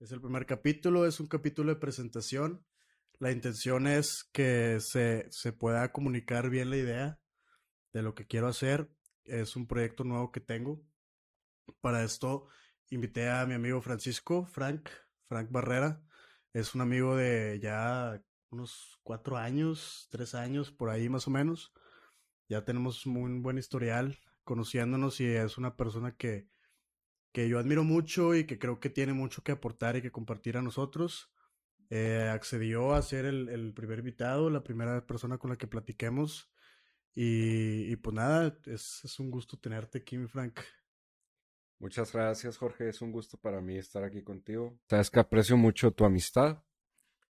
Es el primer capítulo, es un capítulo de presentación. La intención es que se, se pueda comunicar bien la idea de lo que quiero hacer. Es un proyecto nuevo que tengo. Para esto invité a mi amigo Francisco, Frank, Frank Barrera. Es un amigo de ya unos cuatro años, tres años, por ahí más o menos. Ya tenemos un buen historial conociéndonos y es una persona que, que yo admiro mucho y que creo que tiene mucho que aportar y que compartir a nosotros. Eh, accedió a ser el, primer invitado, la primera persona con la que platiquemos. Y, pues nada, es, es, un gusto tenerte aquí, mi Frank. Muchas gracias, Jorge. Es un gusto para mí estar aquí contigo. Sabes que aprecio mucho tu amistad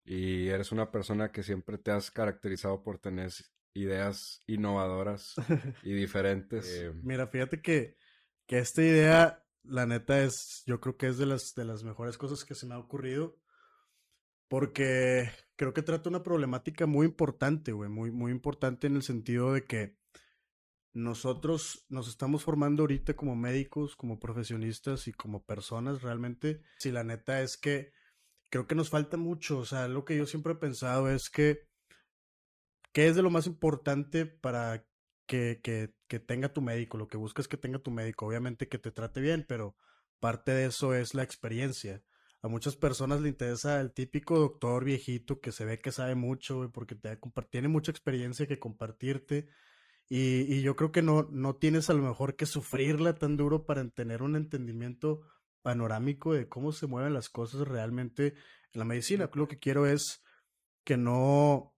y eres una persona que siempre te has caracterizado por tener ideas innovadoras y diferentes. Eh, Mira, fíjate que, que esta idea, la neta, es, yo creo que es de las, de las mejores cosas que se me ha ocurrido. Porque creo que trata una problemática muy importante, güey, muy, muy importante en el sentido de que nosotros nos estamos formando ahorita como médicos, como profesionistas y como personas realmente. Si la neta es que creo que nos falta mucho, o sea, lo que yo siempre he pensado es que, ¿qué es de lo más importante para que, que, que tenga tu médico? Lo que buscas que tenga tu médico, obviamente que te trate bien, pero parte de eso es la experiencia. A muchas personas le interesa el típico doctor viejito que se ve que sabe mucho, porque te tiene mucha experiencia que compartirte. Y, y, yo creo que no, no tienes a lo mejor que sufrirla tan duro para tener un entendimiento panorámico de cómo se mueven las cosas realmente en la medicina. Lo que quiero es que no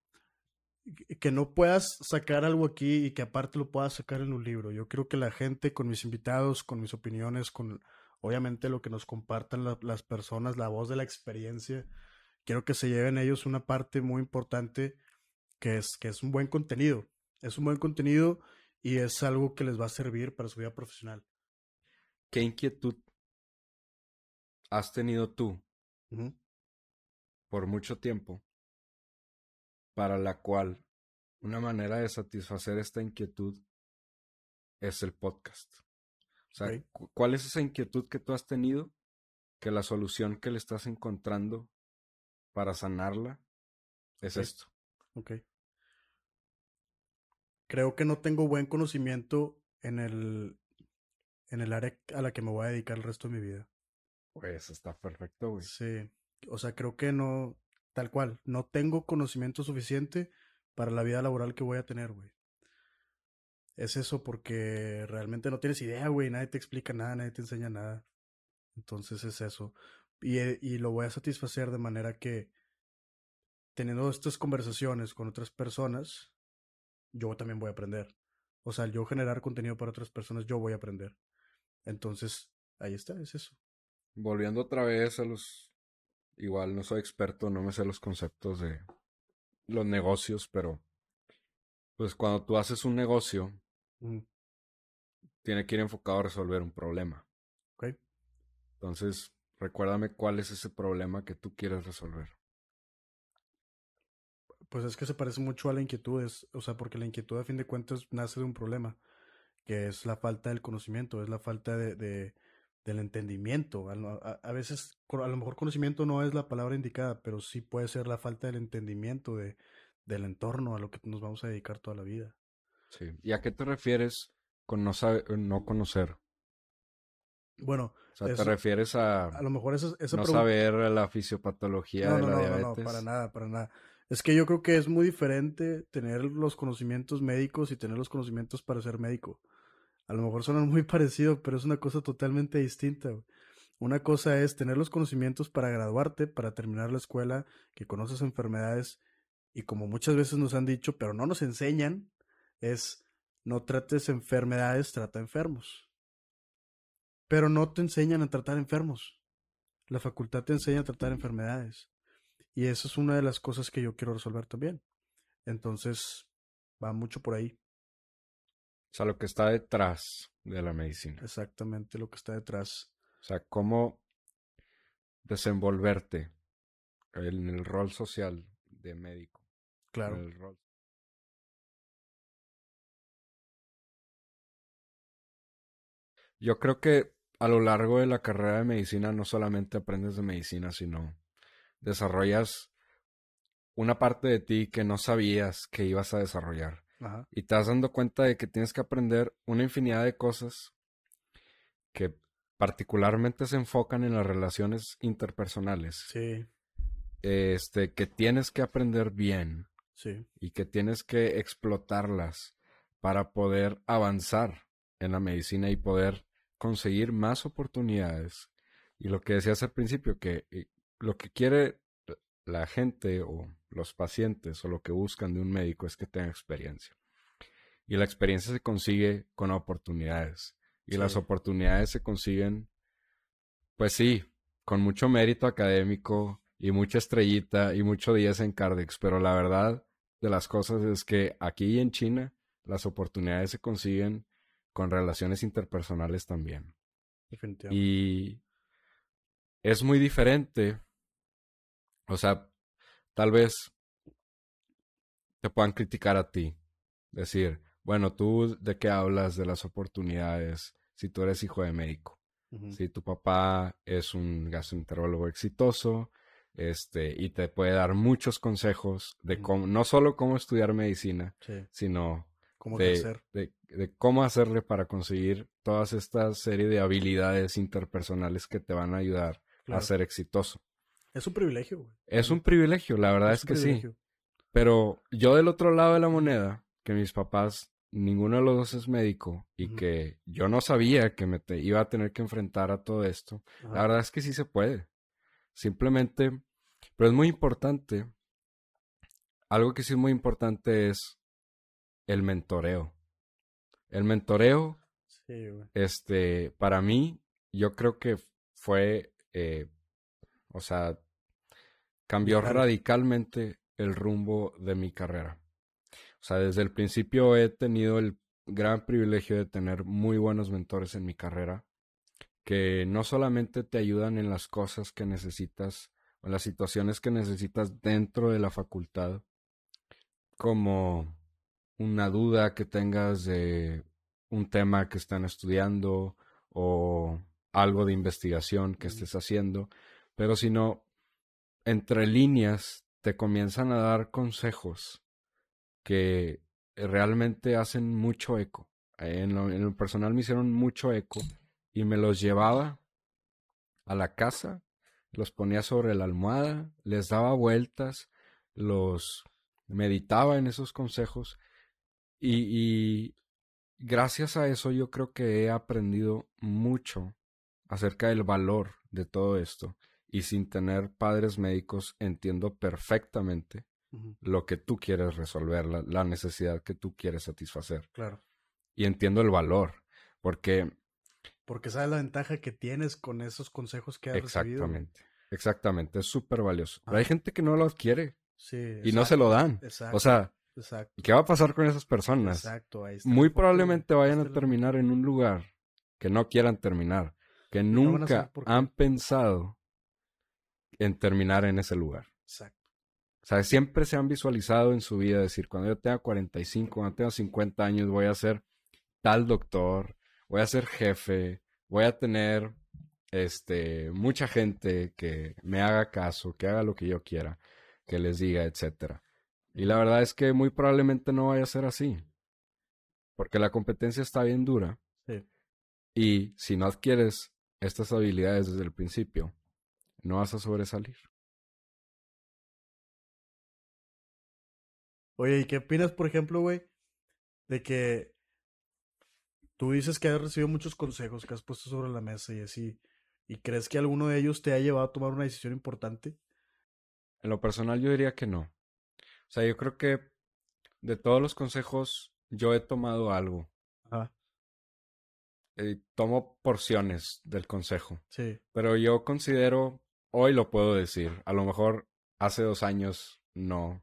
que no puedas sacar algo aquí y que aparte lo puedas sacar en un libro. Yo creo que la gente con mis invitados, con mis opiniones, con obviamente lo que nos compartan las personas, la voz de la experiencia, quiero que se lleven ellos una parte muy importante que es que es un buen contenido. Es un buen contenido y es algo que les va a servir para su vida profesional. ¿Qué inquietud has tenido tú por mucho tiempo, para la cual una manera de satisfacer esta inquietud es el podcast. O sea, ¿cuál es esa inquietud que tú has tenido? Que la solución que le estás encontrando para sanarla es esto. Ok. Creo que no tengo buen conocimiento en el, en el área a la que me voy a dedicar el resto de mi vida. Pues está perfecto, güey. Sí. O sea, creo que no, tal cual, no tengo conocimiento suficiente para la vida laboral que voy a tener, güey. Es eso porque realmente no tienes idea, güey. Nadie te explica nada, nadie te enseña nada. Entonces es eso. Y, eh, y lo voy a satisfacer de manera que teniendo estas conversaciones con otras personas, yo también voy a aprender. O sea, yo generar contenido para otras personas, yo voy a aprender. Entonces, ahí está, es eso volviendo otra vez a los... Igual no soy experto, no me sé los conceptos de los negocios, pero pues cuando tú haces un negocio, tiene que ir enfocado a resolver un problema. Ok. Entonces, recuérdame cuál es ese problema que tú quieres resolver. Pues es que se parece mucho a la inquietud, o sea, porque la inquietud a fin de cuentas nace de un problema, que es la falta del conocimiento, es la falta de del entendimiento. A, veces, a lo mejor conocimiento no es la palabra indicada, pero sí puede ser la falta del entendimiento de, del entorno a lo que nos vamos a dedicar toda la vida. Sí. ¿Y a qué te refieres con no, saber, no conocer? Bueno, o sea, te refieres a, a lo mejor eso, no saber la fisiopatología de la diabetes. No, no, para nada, para nada. Es que yo creo que es muy diferente tener los conocimientos médicos y tener los conocimientos para ser médico. A lo mejor suenan muy parecidos, pero es una cosa totalmente distinta. Una cosa es tener los conocimientos para graduarte, para terminar la escuela, que conoces enfermedades y como muchas veces nos han dicho, pero no nos enseñan, es no trates enfermedades, trata enfermos. Pero no te enseñan a tratar enfermos. La facultad te enseña a tratar enfermedades. Y eso es una de las cosas que yo quiero resolver también. Entonces, va mucho por ahí. O sea, lo que está detrás de la medicina. Exactamente lo que está detrás. O sea, cómo desenvolverte en el rol social de médico. Claro. Yo creo que a lo largo de la carrera de medicina no solamente aprendes de medicina, sino desarrollas una parte de ti que no sabías que ibas a desarrollar. Y te vas dando cuenta de que tienes que aprender una infinidad de cosas que particularmente se enfocan en las relaciones interpersonales. Sí. Este, que tienes que aprender bien. Sí. Y que tienes que explotarlas para poder avanzar en la medicina y poder conseguir más oportunidades. Y lo que decías al principio, que eh, lo que quiere la gente o los pacientes o lo que buscan de un médico es que tenga experiencia. Y la experiencia se consigue con oportunidades. Y las oportunidades se consiguen, pues sí, con mucho mérito académico y mucha estrellita y mucho días en Cardex. Pero la verdad de las cosas es que aquí en China las oportunidades se consiguen con relaciones interpersonales también. Y es muy diferente. O sea, tal vez te puedan criticar a ti. Decir, bueno, tú de qué hablas de las oportunidades si tú eres hijo de médico. Si tu papá es un gastroenterólogo exitoso, este, y te puede dar muchos consejos de cómo, no solo cómo estudiar medicina, sino de, cómo hacerle para conseguir todas estas serie de habilidades interpersonales que te van a ayudar a ser exitoso. Es un privilegio, güey. Es un privilegio, la verdad es, que sí. Pero yo del otro lado de la moneda, que mis papás, ninguno de los dos es médico y que yo no sabía que me iba a tener que enfrentar a todo esto, la verdad es que sí se puede. Simplemente, pero es muy importante. Algo que sí es muy importante es el mentoreo. El mentoreo, este, para mí, yo creo que fue, eh, o sea, cambió radicalmente el rumbo de mi carrera. O sea, desde el principio he tenido el gran privilegio de tener muy buenos mentores en mi carrera, que no solamente te ayudan en las cosas que necesitas o en las situaciones que necesitas dentro de la facultad, como una duda que tengas de un tema que están estudiando o algo de investigación que estés haciendo, pero sino entre líneas te comienzan a dar consejos que realmente hacen mucho eco. En lo, en lo, personal me hicieron mucho eco y me los llevaba a la casa, los ponía sobre la almohada, les daba vueltas, los meditaba en esos consejos y, gracias a eso yo creo que he aprendido mucho acerca del valor de todo esto. Y sin tener padres médicos entiendo perfectamente lo que tú quieres resolver, la, necesidad que tú quieres satisfacer. Claro. Y entiendo el valor, porque... Porque sabes la ventaja que tienes con esos consejos que has exactamente, Exactamente, es súper valioso. Pero hay gente que no lo adquiere. Sí. Y no se lo dan. O sea, Exacto. ¿Qué va a pasar con esas personas? Exacto, ahí está Muy probablemente vayan a terminar en un lugar que no quieran terminar, que nunca han pensado en terminar en ese lugar. Exacto. O sea, siempre se han visualizado en su vida decir, cuando yo tenga 45, cuando tenga 50 años, voy a ser tal doctor, voy a ser jefe, voy a tener este mucha gente que me haga caso, que haga lo que yo quiera, que les diga, etcétera. Y la verdad es que muy probablemente no vaya a ser así. Porque la competencia está bien dura. Sí. Y si no adquieres estas habilidades desde el principio, no vas a sobresalir. Oye, ¿y qué opinas, por ejemplo, güey? De que tú dices que has recibido muchos consejos que has puesto sobre la mesa y así. ¿Y crees que alguno de ellos te ha llevado a tomar una decisión importante? En lo personal yo diría que no. O sea, yo creo que de todos los consejos yo he tomado algo. Ajá. Eh, tomo porciones del consejo. Sí. Pero yo considero, hoy lo puedo decir, a lo mejor hace dos años no,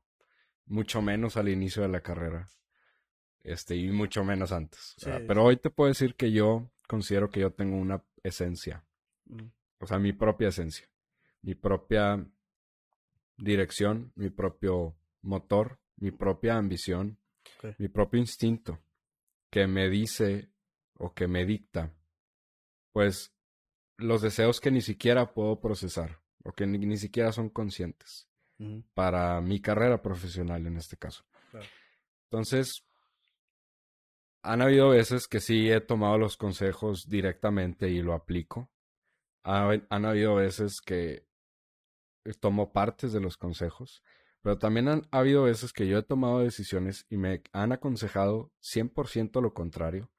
mucho menos al inicio de la carrera. Este, y mucho menos antes. pero hoy te puedo decir que yo considero que yo tengo una esencia. Mm. O sea, mi propia esencia. Mi propia dirección, mi propio motor, mi propia ambición, mi propio instinto, que me dice o que me dicta, pues los deseos que ni siquiera puedo procesar o que ni, siquiera son conscientes para mi carrera profesional en este caso. Entonces, han habido veces que sí he tomado los consejos directamente y lo aplico. han habido veces que tomo partes de los consejos, pero también han ha habido veces que yo he tomado decisiones y me han aconsejado 100% lo contrario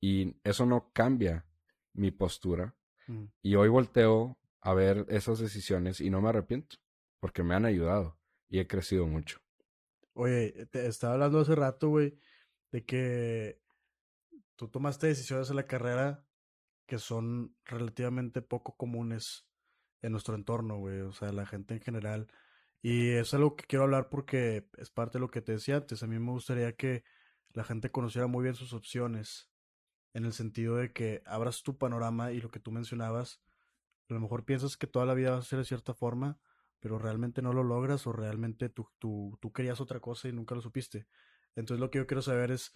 y eso no cambia mi postura. Mm. Y hoy volteo a ver esas decisiones y no me arrepiento porque me han ayudado y he crecido mucho. Oye, te estaba hablando hace rato, güey, de que tú tomaste decisiones en la carrera que son relativamente poco comunes en nuestro entorno, güey, o sea, la gente en general. Y es algo que quiero hablar porque es parte de lo que te decía antes. A mí me gustaría que la gente conociera muy bien sus opciones, en el sentido de que abras tu panorama y lo que tú mencionabas, a lo mejor piensas que toda la vida va a ser de cierta forma, pero realmente no lo logras o realmente tú, tú, tú querías otra cosa y nunca lo supiste. Entonces lo que yo quiero saber es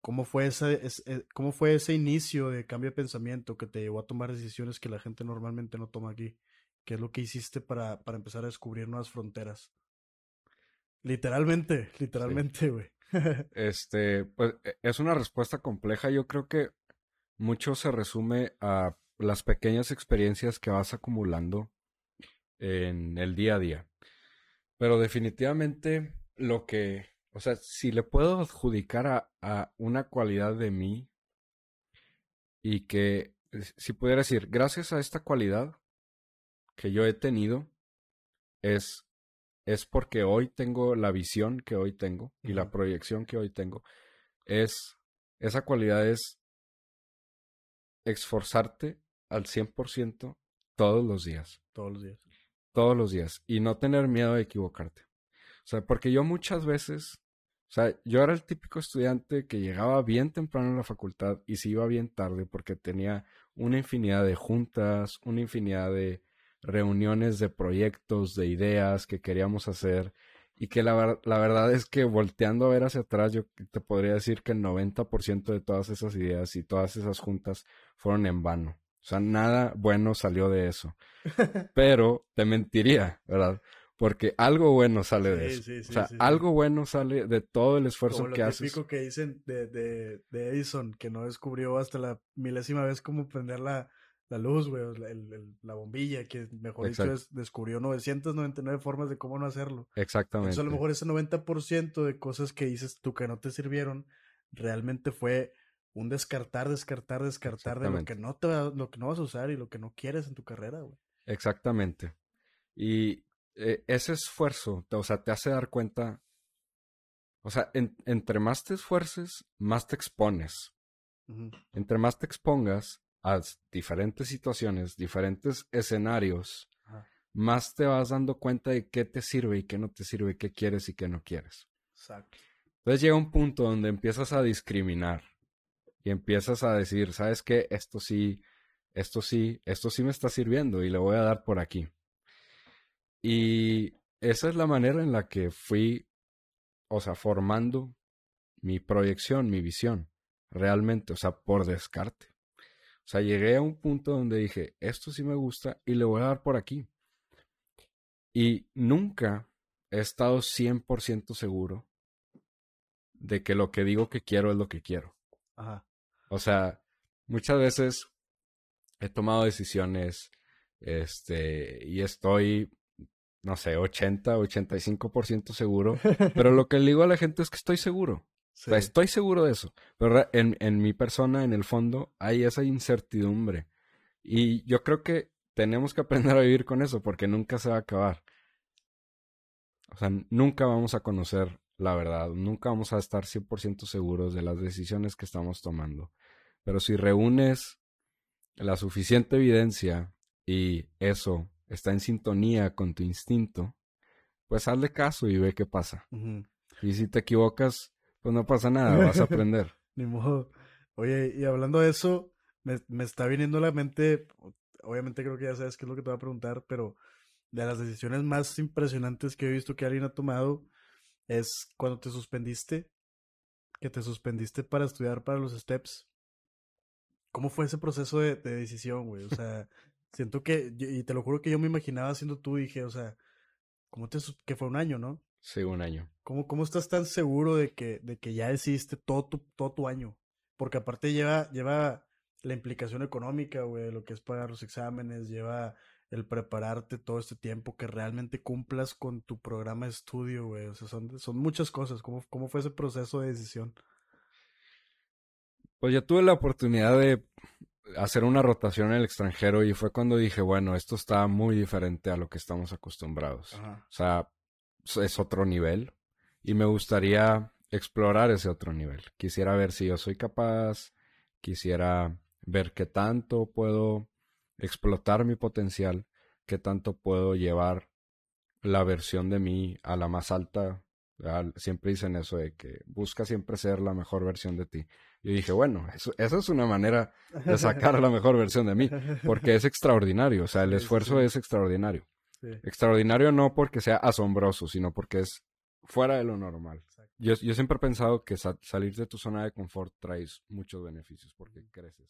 cómo fue, ese, eh, cómo fue ese inicio de cambio de pensamiento que te llevó a tomar decisiones que la gente normalmente no toma aquí. ¿Qué es lo que hiciste para, para empezar a descubrir nuevas fronteras? Literalmente, literalmente, güey. este, pues e, es una respuesta compleja. Yo creo que mucho se resume a las pequeñas experiencias que vas acumulando en el día a día. Pero definitivamente lo que, o sea, si le puedo adjudicar a, a una cualidad de mí y que, si pudiera decir, gracias a esta cualidad, que yo he tenido es, es porque hoy tengo la visión que hoy tengo y la proyección que hoy tengo. Es, esa cualidad es esforzarte al 100% todos los días. Todos los días. Todos los días. Y no tener miedo de equivocarte. O sea, porque yo muchas veces, o sea, yo era el típico estudiante que llegaba bien temprano a la facultad y se iba bien tarde porque tenía una infinidad de juntas, una infinidad de, reuniones de proyectos, de ideas que queríamos hacer y que la, la, verdad es que volteando a ver hacia atrás yo te podría decir que el 90% de todas esas ideas y todas esas juntas fueron en vano. O sea, nada bueno salió de eso. Pero te mentiría, ¿verdad? Porque algo bueno sale de eso. o sea, algo bueno sale de todo el esfuerzo Como lo que haces. típico que dicen de, de, de Edison, que no descubrió hasta la milésima vez cómo prender la, la luz, güey, la bombilla, que mejor dicho descubrió 999 formas de cómo no hacerlo. Exactamente. Entonces a lo mejor ese 90% de cosas que dices tú que no te sirvieron, realmente fue un descartar, descartar, descartar de lo que no te lo que no vas a usar y lo que no quieres en tu carrera, güey. Exactamente. Y eh, ese esfuerzo, o sea, te hace dar cuenta, o sea, entre más te esfuerces, más te expones. Entre más te expongas, a diferentes situaciones, diferentes escenarios, más te vas dando cuenta de qué te sirve y qué no te sirve, qué quieres y qué no quieres. Exacto. Entonces llega un punto donde empiezas a discriminar y empiezas a decir, ¿sabes qué? Esto sí, esto sí, esto sí me está sirviendo y le voy a dar por aquí. Y esa es la manera en la que fui, o sea, formando mi proyección, mi visión, realmente, o sea, por descarte. O sea, llegué a un punto donde dije, esto sí me gusta y le voy a dar por aquí. Y nunca he estado 100% seguro de que lo que digo que quiero es lo que quiero. Ajá. O sea, muchas veces he tomado decisiones este, y estoy, no sé, 80, 85% seguro, pero lo que le digo a la gente es que estoy seguro estoy seguro de eso. Pero en, en mi persona, en el fondo, hay esa incertidumbre. Y yo creo que tenemos que aprender a vivir con eso porque nunca se va a acabar. O sea, nunca vamos a conocer la verdad, nunca vamos a estar 100% seguros de las decisiones que estamos tomando. Pero si reúnes la suficiente evidencia y eso está en sintonía con tu instinto, pues hazle caso y ve qué pasa. Y si te equivocas, pues no pasa nada, vas a aprender. Ni modo. Oye, y hablando de eso, me, me, está viniendo a la mente, obviamente creo que ya sabes qué es lo que te voy a preguntar, pero de las decisiones más impresionantes que he visto que alguien ha tomado es cuando te suspendiste, que te suspendiste para estudiar para los STEPS. ¿cómo fue ese proceso de, decisión, güey? O sea, siento que, y te lo juro que yo me imaginaba siendo tú, dije, o sea, ¿cómo te, que fue un año, ¿no? Sí, un año. ¿Cómo, cómo estás tan seguro de que, de que ya decidiste todo tu, todo tu año? Porque aparte lleva, lleva la implicación económica, güey, lo que es pagar los exámenes, lleva el prepararte todo este tiempo, que realmente cumplas con tu programa de estudio, güey. O sea, son, son muchas cosas. ¿Cómo, ¿Cómo fue ese proceso de decisión? Pues ya tuve la oportunidad de hacer una rotación en el extranjero y fue cuando dije, bueno, esto está muy diferente a lo que estamos acostumbrados. O sea, es otro nivel y me gustaría explorar ese otro nivel. Quisiera ver si yo soy capaz, quisiera ver qué tanto puedo explotar mi potencial, qué tanto puedo llevar la versión de mí a la más alta. Siempre dicen eso de que busca siempre ser la mejor versión de ti. Yo dije, bueno, eso, es una manera de sacar la mejor versión de mí, porque es extraordinario, o sea, el esfuerzo es extraordinario. Extraordinario no porque sea asombroso, sino porque es fuera de lo normal. Yo, yo, siempre he pensado que salir de tu zona de confort traes muchos beneficios porque creces.